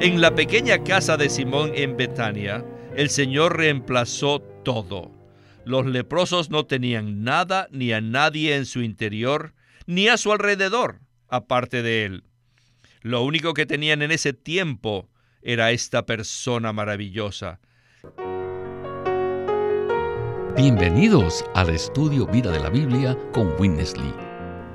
En la pequeña casa de Simón en Betania, el Señor reemplazó todo. Los leprosos no tenían nada ni a nadie en su interior, ni a su alrededor, aparte de él. Lo único que tenían en ese tiempo era esta persona maravillosa. Bienvenidos al estudio Vida de la Biblia con Witness Lee.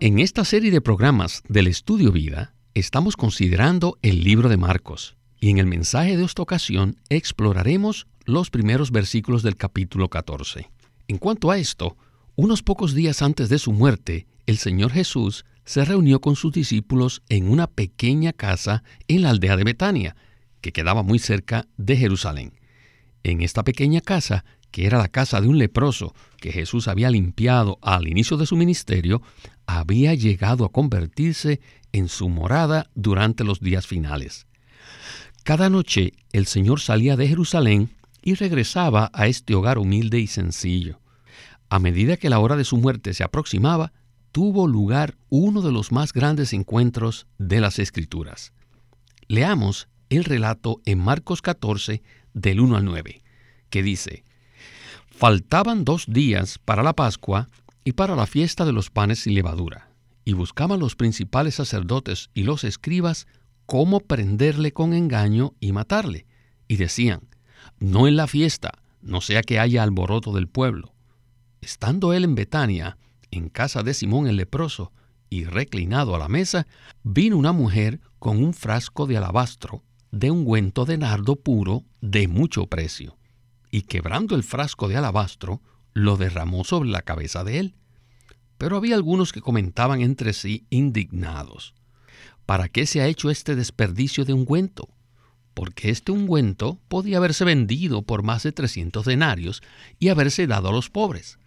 En esta serie de programas del Estudio Vida, Estamos considerando el libro de Marcos y en el mensaje de esta ocasión exploraremos los primeros versículos del capítulo 14. En cuanto a esto, unos pocos días antes de su muerte, el Señor Jesús se reunió con sus discípulos en una pequeña casa en la aldea de Betania, que quedaba muy cerca de Jerusalén. En esta pequeña casa, que era la casa de un leproso que Jesús había limpiado al inicio de su ministerio, había llegado a convertirse en su morada durante los días finales. Cada noche el Señor salía de Jerusalén y regresaba a este hogar humilde y sencillo. A medida que la hora de su muerte se aproximaba, tuvo lugar uno de los más grandes encuentros de las Escrituras. Leamos el relato en Marcos 14, del 1 al 9, que dice, Faltaban dos días para la Pascua y para la fiesta de los panes sin levadura y buscaban los principales sacerdotes y los escribas cómo prenderle con engaño y matarle. Y decían, no en la fiesta, no sea que haya alboroto del pueblo. Estando él en Betania, en casa de Simón el leproso, y reclinado a la mesa, vino una mujer con un frasco de alabastro, de ungüento de nardo puro, de mucho precio, y quebrando el frasco de alabastro, lo derramó sobre la cabeza de él pero había algunos que comentaban entre sí indignados. ¿Para qué se ha hecho este desperdicio de ungüento? Porque este ungüento podía haberse vendido por más de 300 denarios y haberse dado a los pobres.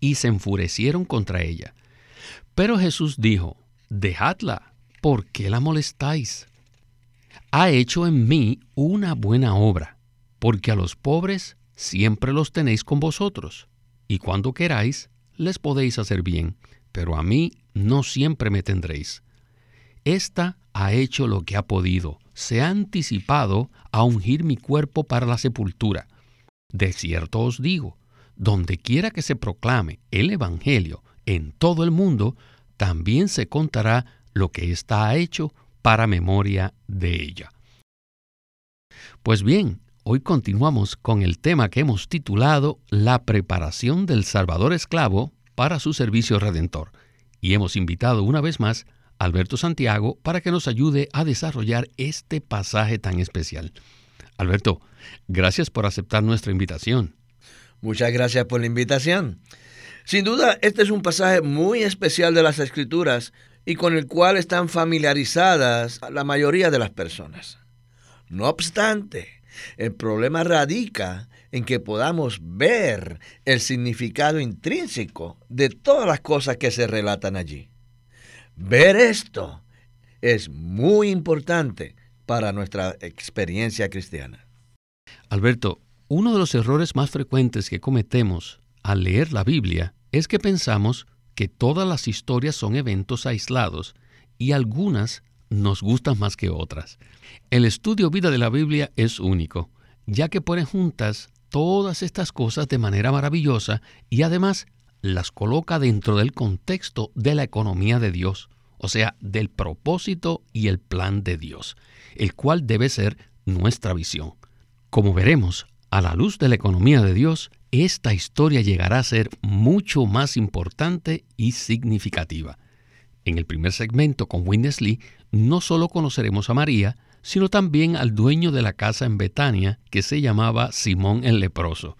Y se enfurecieron contra ella. Pero Jesús dijo, Dejadla, ¿por qué la molestáis? Ha hecho en mí una buena obra, porque a los pobres siempre los tenéis con vosotros, y cuando queráis les podéis hacer bien, pero a mí no siempre me tendréis. Esta ha hecho lo que ha podido, se ha anticipado a ungir mi cuerpo para la sepultura. De cierto os digo, donde quiera que se proclame el Evangelio en todo el mundo, también se contará lo que ha hecho para memoria de ella. Pues bien, Hoy continuamos con el tema que hemos titulado La preparación del Salvador esclavo para su servicio redentor. Y hemos invitado una vez más a Alberto Santiago para que nos ayude a desarrollar este pasaje tan especial. Alberto, gracias por aceptar nuestra invitación. Muchas gracias por la invitación. Sin duda, este es un pasaje muy especial de las Escrituras y con el cual están familiarizadas la mayoría de las personas. No obstante, el problema radica en que podamos ver el significado intrínseco de todas las cosas que se relatan allí. Ver esto es muy importante para nuestra experiencia cristiana. Alberto, uno de los errores más frecuentes que cometemos al leer la Biblia es que pensamos que todas las historias son eventos aislados y algunas nos gustan más que otras. El estudio vida de la Biblia es único, ya que pone juntas todas estas cosas de manera maravillosa y además las coloca dentro del contexto de la economía de Dios, o sea, del propósito y el plan de Dios, el cual debe ser nuestra visión. Como veremos, a la luz de la economía de Dios, esta historia llegará a ser mucho más importante y significativa. En el primer segmento con Winnesley no solo conoceremos a María, sino también al dueño de la casa en Betania, que se llamaba Simón el leproso.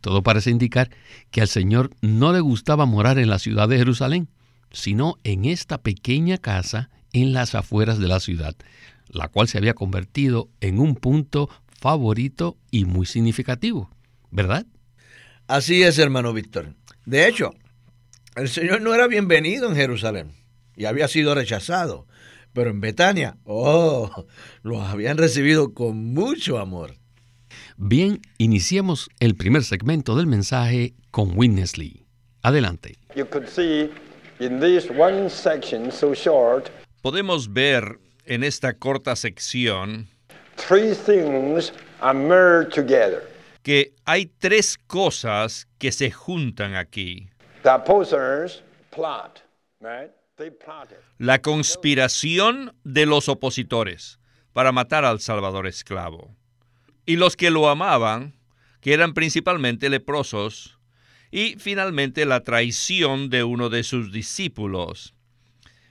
Todo parece indicar que al Señor no le gustaba morar en la ciudad de Jerusalén, sino en esta pequeña casa en las afueras de la ciudad, la cual se había convertido en un punto favorito y muy significativo, ¿verdad? Así es, hermano Víctor. De hecho, el Señor no era bienvenido en Jerusalén y había sido rechazado, pero en Betania, oh, lo habían recibido con mucho amor. Bien, iniciemos el primer segmento del mensaje con Witness Lee. Adelante. Podemos ver en esta corta sección que hay tres cosas que se juntan aquí. La conspiración de los opositores para matar al Salvador esclavo. Y los que lo amaban, que eran principalmente leprosos, y finalmente la traición de uno de sus discípulos.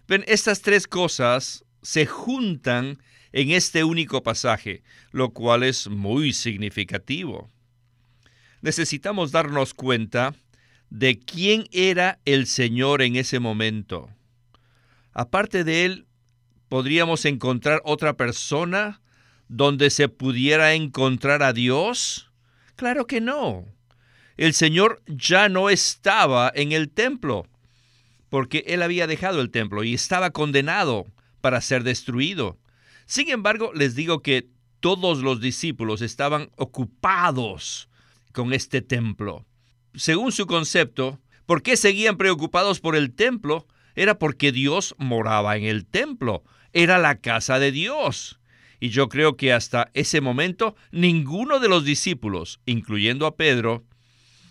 Ven, estas tres cosas se juntan en este único pasaje, lo cual es muy significativo. Necesitamos darnos cuenta de quién era el Señor en ese momento. Aparte de él, ¿podríamos encontrar otra persona donde se pudiera encontrar a Dios? Claro que no el Señor ya no estaba en el templo, porque Él había dejado el templo y estaba condenado para ser destruido. Sin embargo, les digo que todos los discípulos estaban ocupados con este templo. Según su concepto, ¿por qué seguían preocupados por el templo? Era porque Dios moraba en el templo, era la casa de Dios. Y yo creo que hasta ese momento ninguno de los discípulos, incluyendo a Pedro,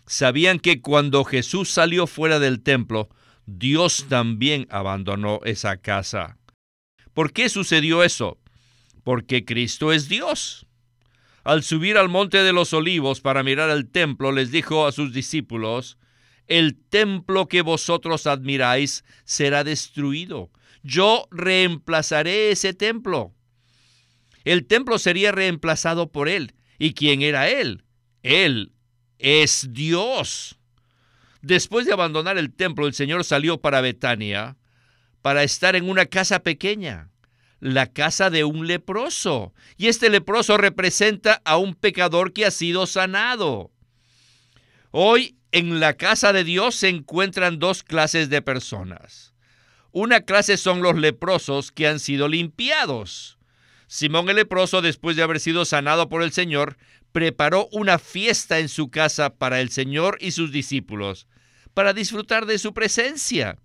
sabían que cuando Jesús salió fuera del templo, Dios también abandonó esa casa. ¿Por qué sucedió eso? Porque Cristo es Dios. Al subir al monte de los olivos para mirar el templo, les dijo a sus discípulos, el templo que vosotros admiráis será destruido. Yo reemplazaré ese templo. El templo sería reemplazado por él. ¿Y quién era él? Él es Dios. Después de abandonar el templo, el Señor salió para Betania para estar en una casa pequeña, la casa de un leproso. Y este leproso representa a un pecador que ha sido sanado. Hoy en la casa de Dios se encuentran dos clases de personas. Una clase son los leprosos que han sido limpiados. Simón el leproso, después de haber sido sanado por el Señor, preparó una fiesta en su casa para el Señor y sus discípulos, para disfrutar de su presencia.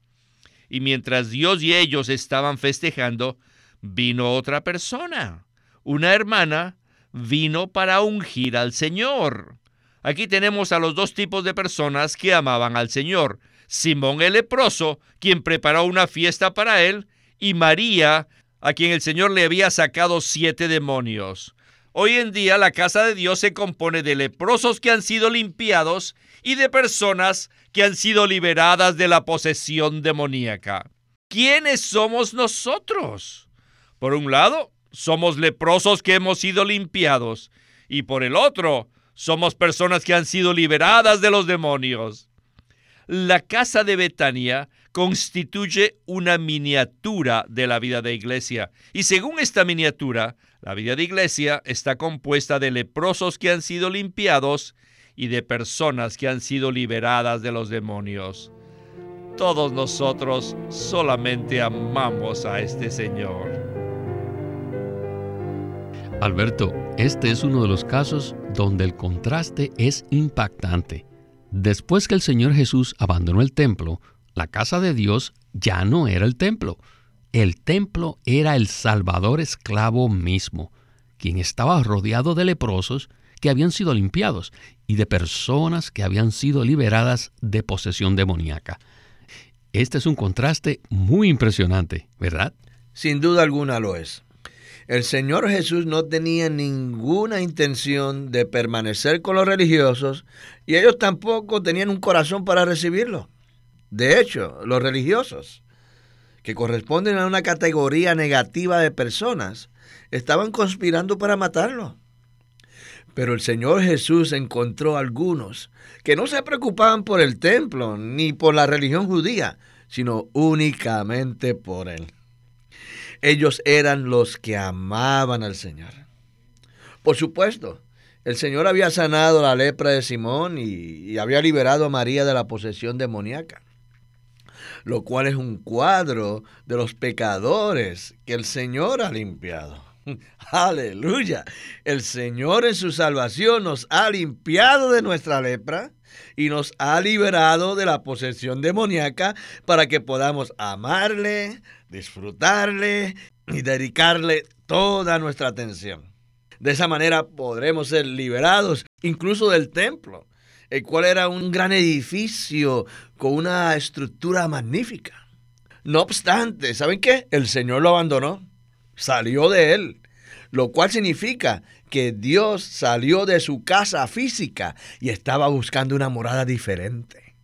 Y mientras Dios y ellos estaban festejando, vino otra persona, una hermana, vino para ungir al Señor. Aquí tenemos a los dos tipos de personas que amaban al Señor. Simón el leproso, quien preparó una fiesta para él, y María, a quien el Señor le había sacado siete demonios. Hoy en día la casa de Dios se compone de leprosos que han sido limpiados y de personas que han sido liberadas de la posesión demoníaca. ¿Quiénes somos nosotros? Por un lado, somos leprosos que hemos sido limpiados y por el otro, somos personas que han sido liberadas de los demonios. La casa de Betania constituye una miniatura de la vida de iglesia y según esta miniatura, la vida de iglesia está compuesta de leprosos que han sido limpiados y de personas que han sido liberadas de los demonios. Todos nosotros solamente amamos a este Señor. Alberto, este es uno de los casos donde el contraste es impactante. Después que el Señor Jesús abandonó el templo, la casa de Dios ya no era el templo, el templo era el Salvador esclavo mismo, quien estaba rodeado de leprosos que habían sido limpiados y de personas que habían sido liberadas de posesión demoníaca. Este es un contraste muy impresionante, ¿verdad? Sin duda alguna lo es. El Señor Jesús no tenía ninguna intención de permanecer con los religiosos y ellos tampoco tenían un corazón para recibirlo. De hecho, los religiosos que corresponden a una categoría negativa de personas, estaban conspirando para matarlo. Pero el Señor Jesús encontró algunos que no se preocupaban por el templo ni por la religión judía, sino únicamente por Él. Ellos eran los que amaban al Señor. Por supuesto, el Señor había sanado la lepra de Simón y, había liberado a María de la posesión demoníaca, lo cual es un cuadro de los pecadores que el Señor ha limpiado. Aleluya. El Señor en su salvación nos ha limpiado de nuestra lepra y nos ha liberado de la posesión demoníaca para que podamos amarle, disfrutarle y dedicarle toda nuestra atención. De esa manera podremos ser liberados incluso del templo, el cual era un gran edificio con una estructura magnífica. No obstante, ¿saben qué? El Señor lo abandonó, salió de él, lo cual significa que Dios salió de su casa física y estaba buscando una morada diferente.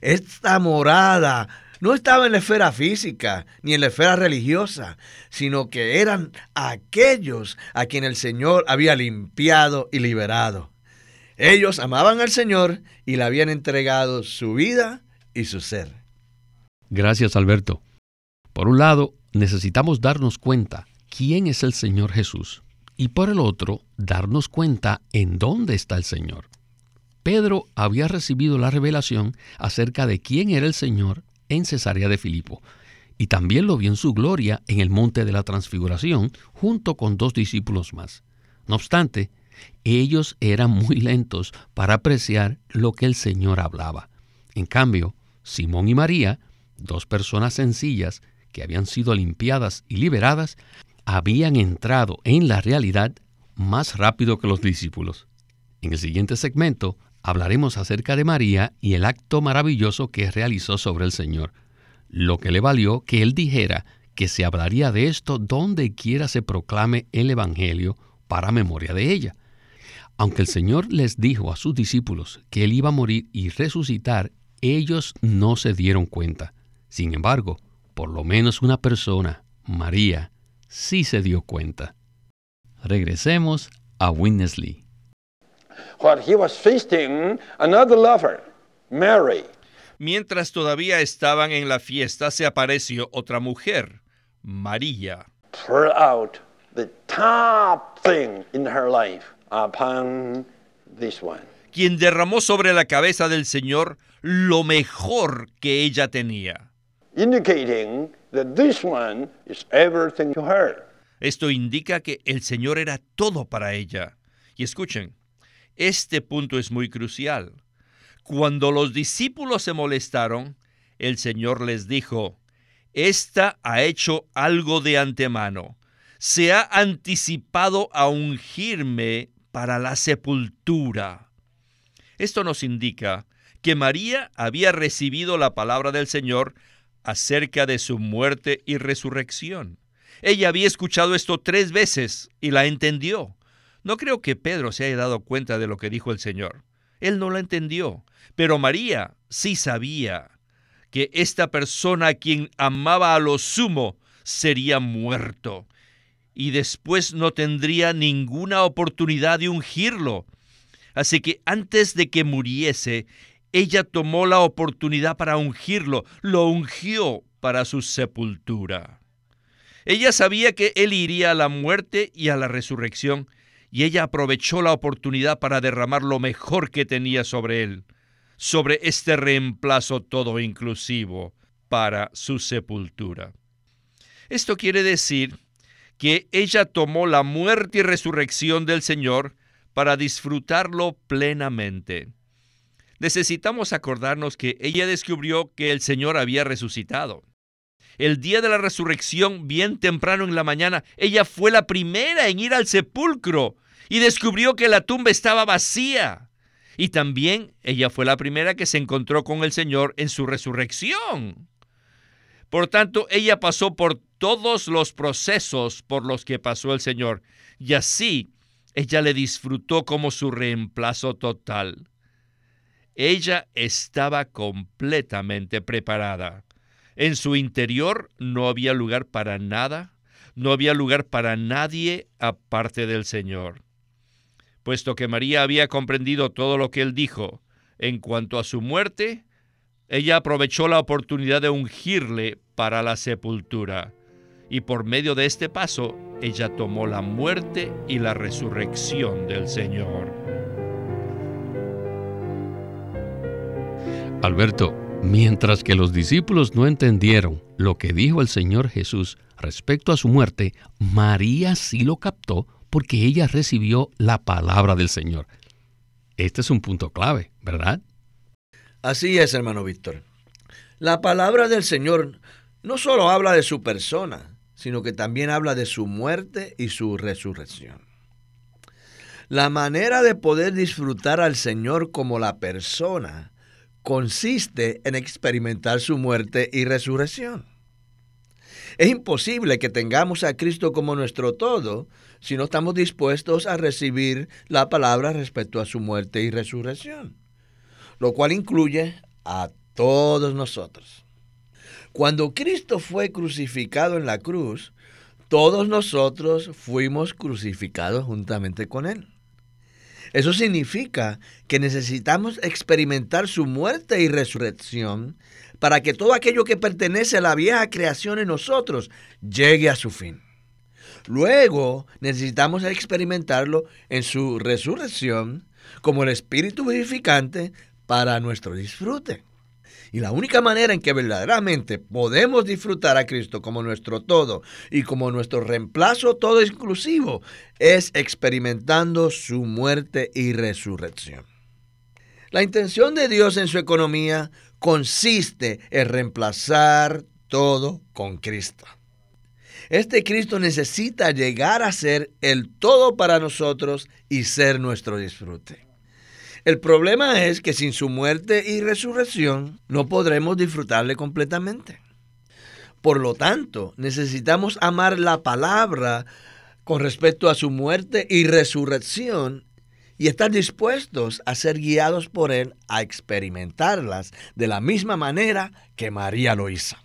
Esta morada no estaba en la esfera física ni en la esfera religiosa, sino que eran aquellos a quien el Señor había limpiado y liberado. Ellos amaban al Señor y le habían entregado su vida y su ser. Gracias, Alberto. Por un lado, necesitamos darnos cuenta quién es el Señor Jesús y por el otro, darnos cuenta en dónde está el Señor. Pedro había recibido la revelación acerca de quién era el Señor en Cesarea de Filipo, y también lo vio en su gloria en el monte de la transfiguración junto con dos discípulos más. No obstante, ellos eran muy lentos para apreciar lo que el Señor hablaba. En cambio, Simón y María, dos personas sencillas que habían sido limpiadas y liberadas, habían entrado en la realidad más rápido que los discípulos. En el siguiente segmento hablaremos acerca de María y el acto maravilloso que realizó sobre el Señor, lo que le valió que él dijera que se hablaría de esto donde quiera se proclame el Evangelio para memoria de ella. Aunque el Señor les dijo a sus discípulos que él iba a morir y resucitar, ellos no se dieron cuenta. Sin embargo, por lo menos una persona, María, sí se dio cuenta. Regresemos a Witness he was feasting, another lover, Mary. Mientras todavía estaban en la fiesta, se apareció otra mujer, María. out the top thing in her life upon this one. Quien derramó sobre la cabeza del Señor lo mejor que ella tenía. Indicating that this one is everything to her. Esto indica que el Señor era todo para ella. Y escuchen, este punto es muy crucial. Cuando los discípulos se molestaron, el Señor les dijo, Esta ha hecho algo de antemano. Se ha anticipado a ungirme para la sepultura. Esto nos indica que María había recibido la palabra del Señor acerca de su muerte y resurrección. Ella había escuchado esto tres veces y la entendió. No creo que Pedro se haya dado cuenta de lo que dijo el Señor. Él no lo entendió, pero María sí sabía que esta persona a quien amaba a lo sumo sería muerto y después no tendría ninguna oportunidad de ungirlo. Así que antes de que muriese, ella tomó la oportunidad para ungirlo, lo ungió para su sepultura. Ella sabía que él iría a la muerte y a la resurrección, y ella aprovechó la oportunidad para derramar lo mejor que tenía sobre él, sobre este reemplazo todo inclusivo para su sepultura. Esto quiere decir que ella tomó la muerte y resurrección del Señor para disfrutarlo plenamente. Necesitamos acordarnos que ella descubrió que el Señor había resucitado. El día de la resurrección, bien temprano en la mañana, ella fue la primera en ir al sepulcro y descubrió que la tumba estaba vacía. Y también ella fue la primera que se encontró con el Señor en su resurrección. Por tanto, ella pasó por todos los procesos por los que pasó el Señor, y así ella le disfrutó como su reemplazo total. Ella estaba completamente preparada. En su interior no había lugar para nada, no había lugar para nadie aparte del Señor. Puesto que María había comprendido todo lo que él dijo en cuanto a su muerte, ella aprovechó la oportunidad de ungirle para la sepultura. y por medio de este paso ella tomó la muerte y la resurrección del Señor. Alberto, mientras que los discípulos no entendieron lo que dijo el Señor Jesús respecto a su muerte, María sí lo captó porque ella recibió la palabra del Señor. Este es un punto clave, ¿verdad? Así es, hermano Víctor. La palabra del Señor no solo habla de su persona, sino que también habla de su muerte y su resurrección. La manera de poder disfrutar al Señor como la persona consiste en experimentar su muerte y resurrección. Es imposible que tengamos a Cristo como nuestro todo si no estamos dispuestos a recibir la palabra respecto a su muerte y resurrección, lo cual incluye a todos nosotros. Cuando Cristo fue crucificado en la cruz, todos nosotros fuimos crucificados juntamente con Él. Eso significa que necesitamos experimentar su muerte y resurrección para que todo aquello que pertenece a la vieja creación en nosotros llegue a su fin. Luego necesitamos experimentarlo en su resurrección como el Espíritu vivificante para nuestro disfrute. Y la única manera en que verdaderamente podemos disfrutar a Cristo como nuestro todo y como nuestro reemplazo todo exclusivo es experimentando su muerte y resurrección. La intención de Dios en su economía consiste en reemplazar todo con Cristo. Este Cristo necesita llegar a ser el todo para nosotros y ser nuestro disfrute. El problema es que sin su muerte y resurrección no podremos disfrutarle completamente. Por lo tanto, necesitamos amar la palabra con respecto a su muerte y resurrección y estar dispuestos a ser guiados por Él a experimentarlas de la misma manera que María lo hizo.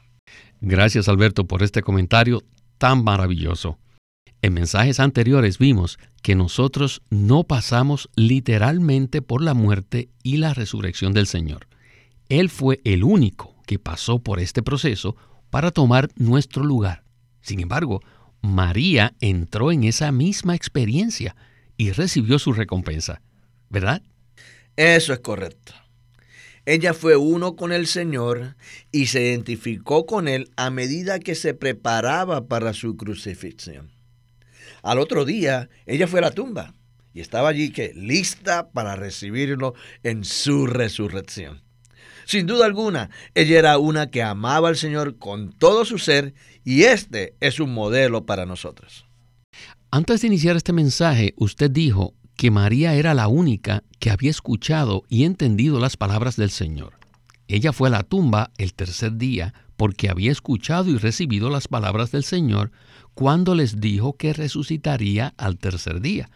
Gracias Alberto por este comentario tan maravilloso. En mensajes anteriores vimos que nosotros no pasamos literalmente por la muerte y la resurrección del Señor. Él fue el único que pasó por este proceso para tomar nuestro lugar. Sin embargo, María entró en esa misma experiencia y recibió su recompensa, ¿verdad? Eso es correcto. Ella fue uno con el Señor y se identificó con Él a medida que se preparaba para su crucifixión. Al otro día, ella fue a la tumba y estaba allí que lista para recibirlo en su resurrección. Sin duda alguna, ella era una que amaba al Señor con todo su ser y este es un modelo para nosotros. Antes de iniciar este mensaje, usted dijo que María era la única que había escuchado y entendido las palabras del Señor. Ella fue a la tumba el tercer día porque había escuchado y recibido las palabras del Señor cuando les dijo que resucitaría al tercer día.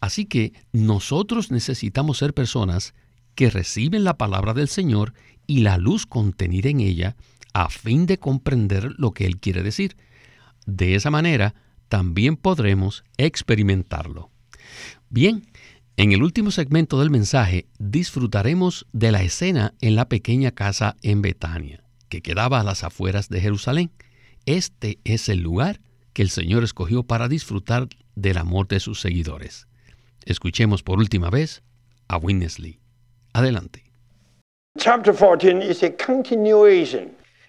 Así que nosotros necesitamos ser personas que reciben la palabra del Señor y la luz contenida en ella a fin de comprender lo que Él quiere decir. De esa manera, también podremos experimentarlo. Bien, en el último segmento del mensaje disfrutaremos de la escena en la pequeña casa en Betania, que quedaba a las afueras de Jerusalén. Este es el lugar que el Señor escogió para disfrutar del amor de sus seguidores. Escuchemos por última vez a Winnesley. Adelante.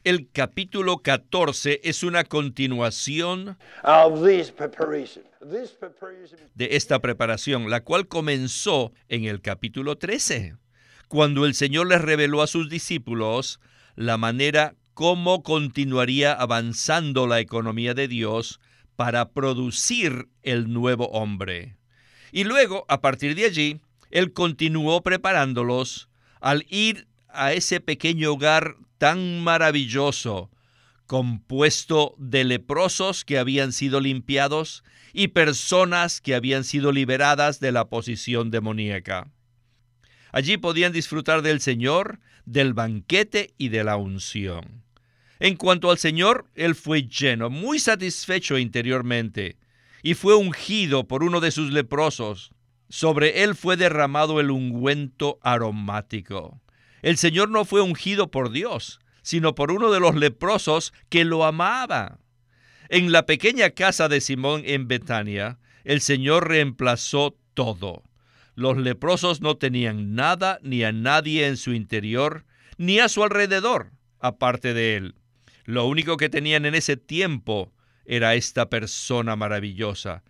El capítulo 14 es una continuación de esta preparación, la cual comenzó en el capítulo 13, cuando el Señor les reveló a sus discípulos la manera cómo continuaría avanzando la economía de Dios para producir el nuevo hombre. Y luego, a partir de allí, Él continuó preparándolos al ir a ese pequeño hogar tan maravilloso, compuesto de leprosos que habían sido limpiados y personas que habían sido liberadas de la posición demoníaca. Allí podían disfrutar del Señor, del banquete y de la unción. En cuanto al Señor, Él fue lleno, muy satisfecho interiormente, y fue ungido por uno de sus leprosos. Sobre Él fue derramado el ungüento aromático. El Señor no fue ungido por Dios, sino por uno de los leprosos que lo amaba. En la pequeña casa de Simón en Betania, el Señor reemplazó todo. Los leprosos no tenían nada ni a nadie en su interior, ni a su alrededor, aparte de él. Lo único que tenían en ese tiempo era esta persona maravillosa,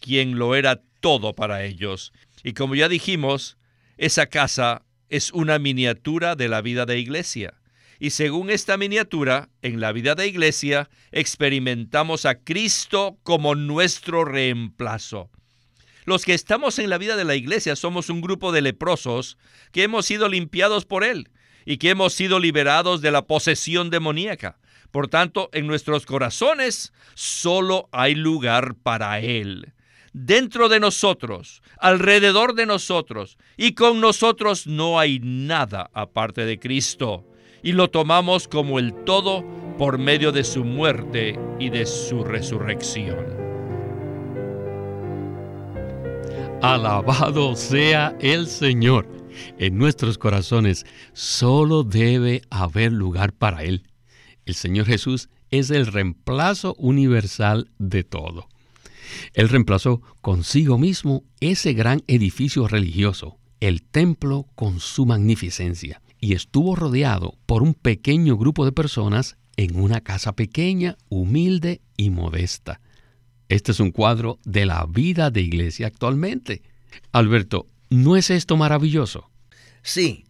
quien lo era todo para ellos. Y como ya dijimos, esa casa es una miniatura de la vida de iglesia. Y según esta miniatura, en la vida de iglesia experimentamos a Cristo como nuestro reemplazo. Los que estamos en la vida de la iglesia somos un grupo de leprosos que hemos sido limpiados por Él y que hemos sido liberados de la posesión demoníaca. Por tanto, en nuestros corazones solo hay lugar para Él. Dentro de nosotros, alrededor de nosotros y con nosotros no hay nada aparte de Cristo y lo tomamos como el todo por medio de su muerte y de su resurrección. Alabado sea el Señor. En nuestros corazones solo debe haber lugar para Él. El Señor Jesús es el reemplazo universal de todo. Él reemplazó consigo mismo ese gran edificio religioso, el templo con su magnificencia y estuvo rodeado por un pequeño grupo de personas en una casa pequeña, humilde y modesta. Este es un cuadro de la vida de iglesia actualmente. Alberto, ¿no es esto maravilloso? Sí,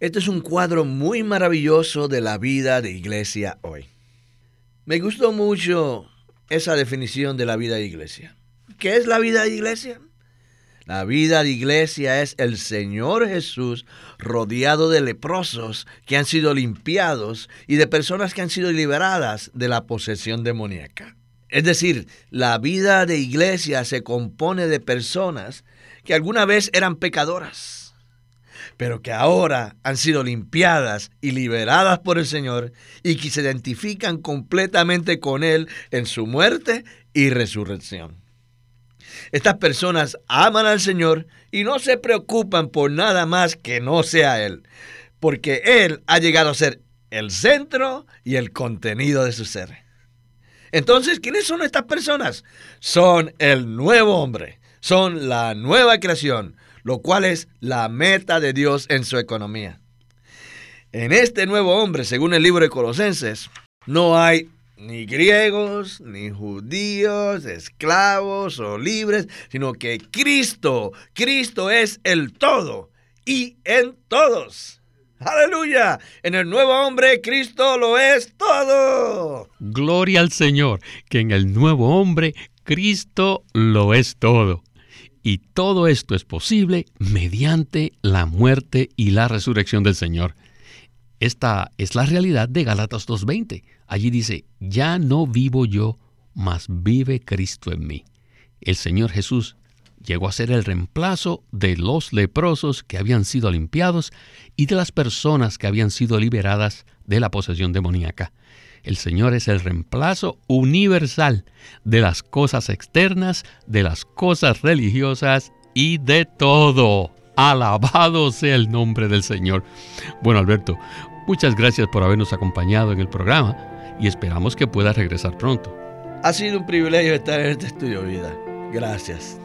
este es un cuadro muy maravilloso de la vida de iglesia hoy. Me gustó mucho esa definición de la vida de iglesia. ¿Qué es la vida de iglesia? La vida de iglesia es el Señor Jesús rodeado de leprosos que han sido limpiados y de personas que han sido liberadas de la posesión demoníaca. Es decir, la vida de iglesia se compone de personas que alguna vez eran pecadoras, pero que ahora han sido limpiadas y liberadas por el Señor y que se identifican completamente con Él en su muerte y resurrección. Estas personas aman al Señor y no se preocupan por nada más que no sea Él, porque Él ha llegado a ser el centro y el contenido de su ser. Entonces, ¿quiénes son estas personas? Son el nuevo hombre, son la nueva creación, lo cual es la meta de Dios en su economía. En este nuevo hombre, según el libro de Colosenses, no hay ni griegos, ni judíos, esclavos o libres, sino que Cristo, Cristo es el todo y en todos. Aleluya. En el nuevo hombre Cristo lo es todo. Gloria al Señor, que en el nuevo hombre Cristo lo es todo. Y todo esto es posible mediante la muerte y la resurrección del Señor. Esta es la realidad de Galatas 2.20. Allí dice, ya no vivo yo, mas vive Cristo en mí. El Señor Jesús llegó a ser el reemplazo de los leprosos que habían sido limpiados y de las personas que habían sido liberadas de la posesión demoníaca. El Señor es el reemplazo universal de las cosas externas, de las cosas religiosas y de todo. Alabado sea el nombre del Señor. Bueno, Alberto, muchas gracias por habernos acompañado en el programa y esperamos que pueda regresar pronto. Ha sido un privilegio estar en este estudio vida. Gracias.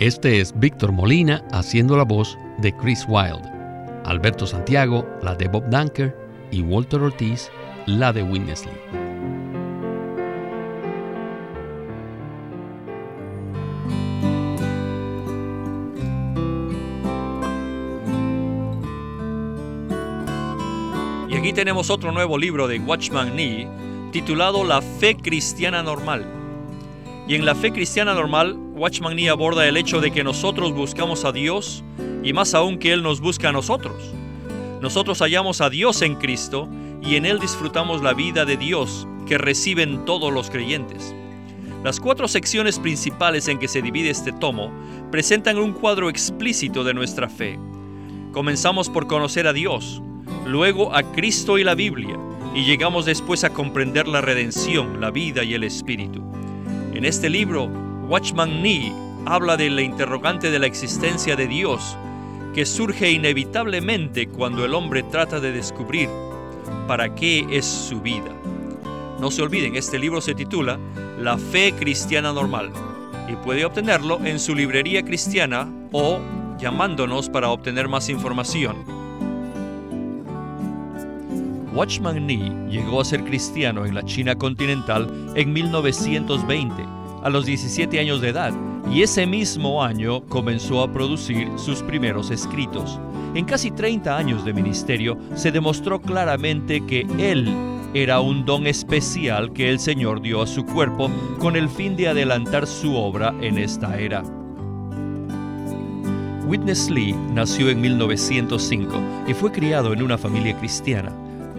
Este es Víctor Molina haciendo la voz de Chris Wilde, Alberto Santiago, la de Bob Dunker y Walter Ortiz, la de Winnesley. aquí tenemos otro nuevo libro de Watchman Nee titulado La fe cristiana normal. Y en la fe cristiana normal, Watchman Nee aborda el hecho de que nosotros buscamos a Dios y más aún que Él nos busca a nosotros. Nosotros hallamos a Dios en Cristo y en Él disfrutamos la vida de Dios que reciben todos los creyentes. Las cuatro secciones principales en que se divide este tomo presentan un cuadro explícito de nuestra fe. Comenzamos por conocer a Dios, luego a Cristo y la Biblia, y llegamos después a comprender la redención, la vida y el espíritu. En este libro, Watchman Nee habla de la interrogante de la existencia de Dios, que surge inevitablemente cuando el hombre trata de descubrir para qué es su vida. No se olviden, este libro se titula La Fe Cristiana Normal y puede obtenerlo en su librería cristiana o llamándonos para obtener más información. Watchman Nee llegó a ser cristiano en la China continental en 1920, a los 17 años de edad, y ese mismo año comenzó a producir sus primeros escritos. En casi 30 años de ministerio se demostró claramente que él era un don especial que el Señor dio a su cuerpo con el fin de adelantar su obra en esta era. Witness Lee nació en 1905 y fue criado en una familia cristiana.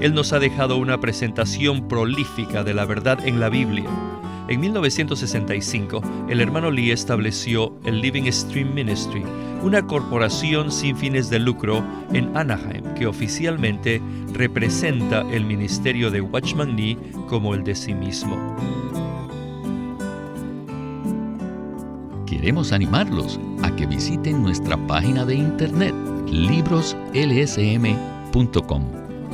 Él nos ha dejado una presentación prolífica de la verdad en la Biblia. En 1965, el hermano Lee estableció el Living Stream Ministry, una corporación sin fines de lucro en Anaheim que oficialmente representa el ministerio de Watchman Nee como el de sí mismo. Queremos animarlos a que visiten nuestra página de internet libroslsm.com.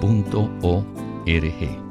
Punto O R G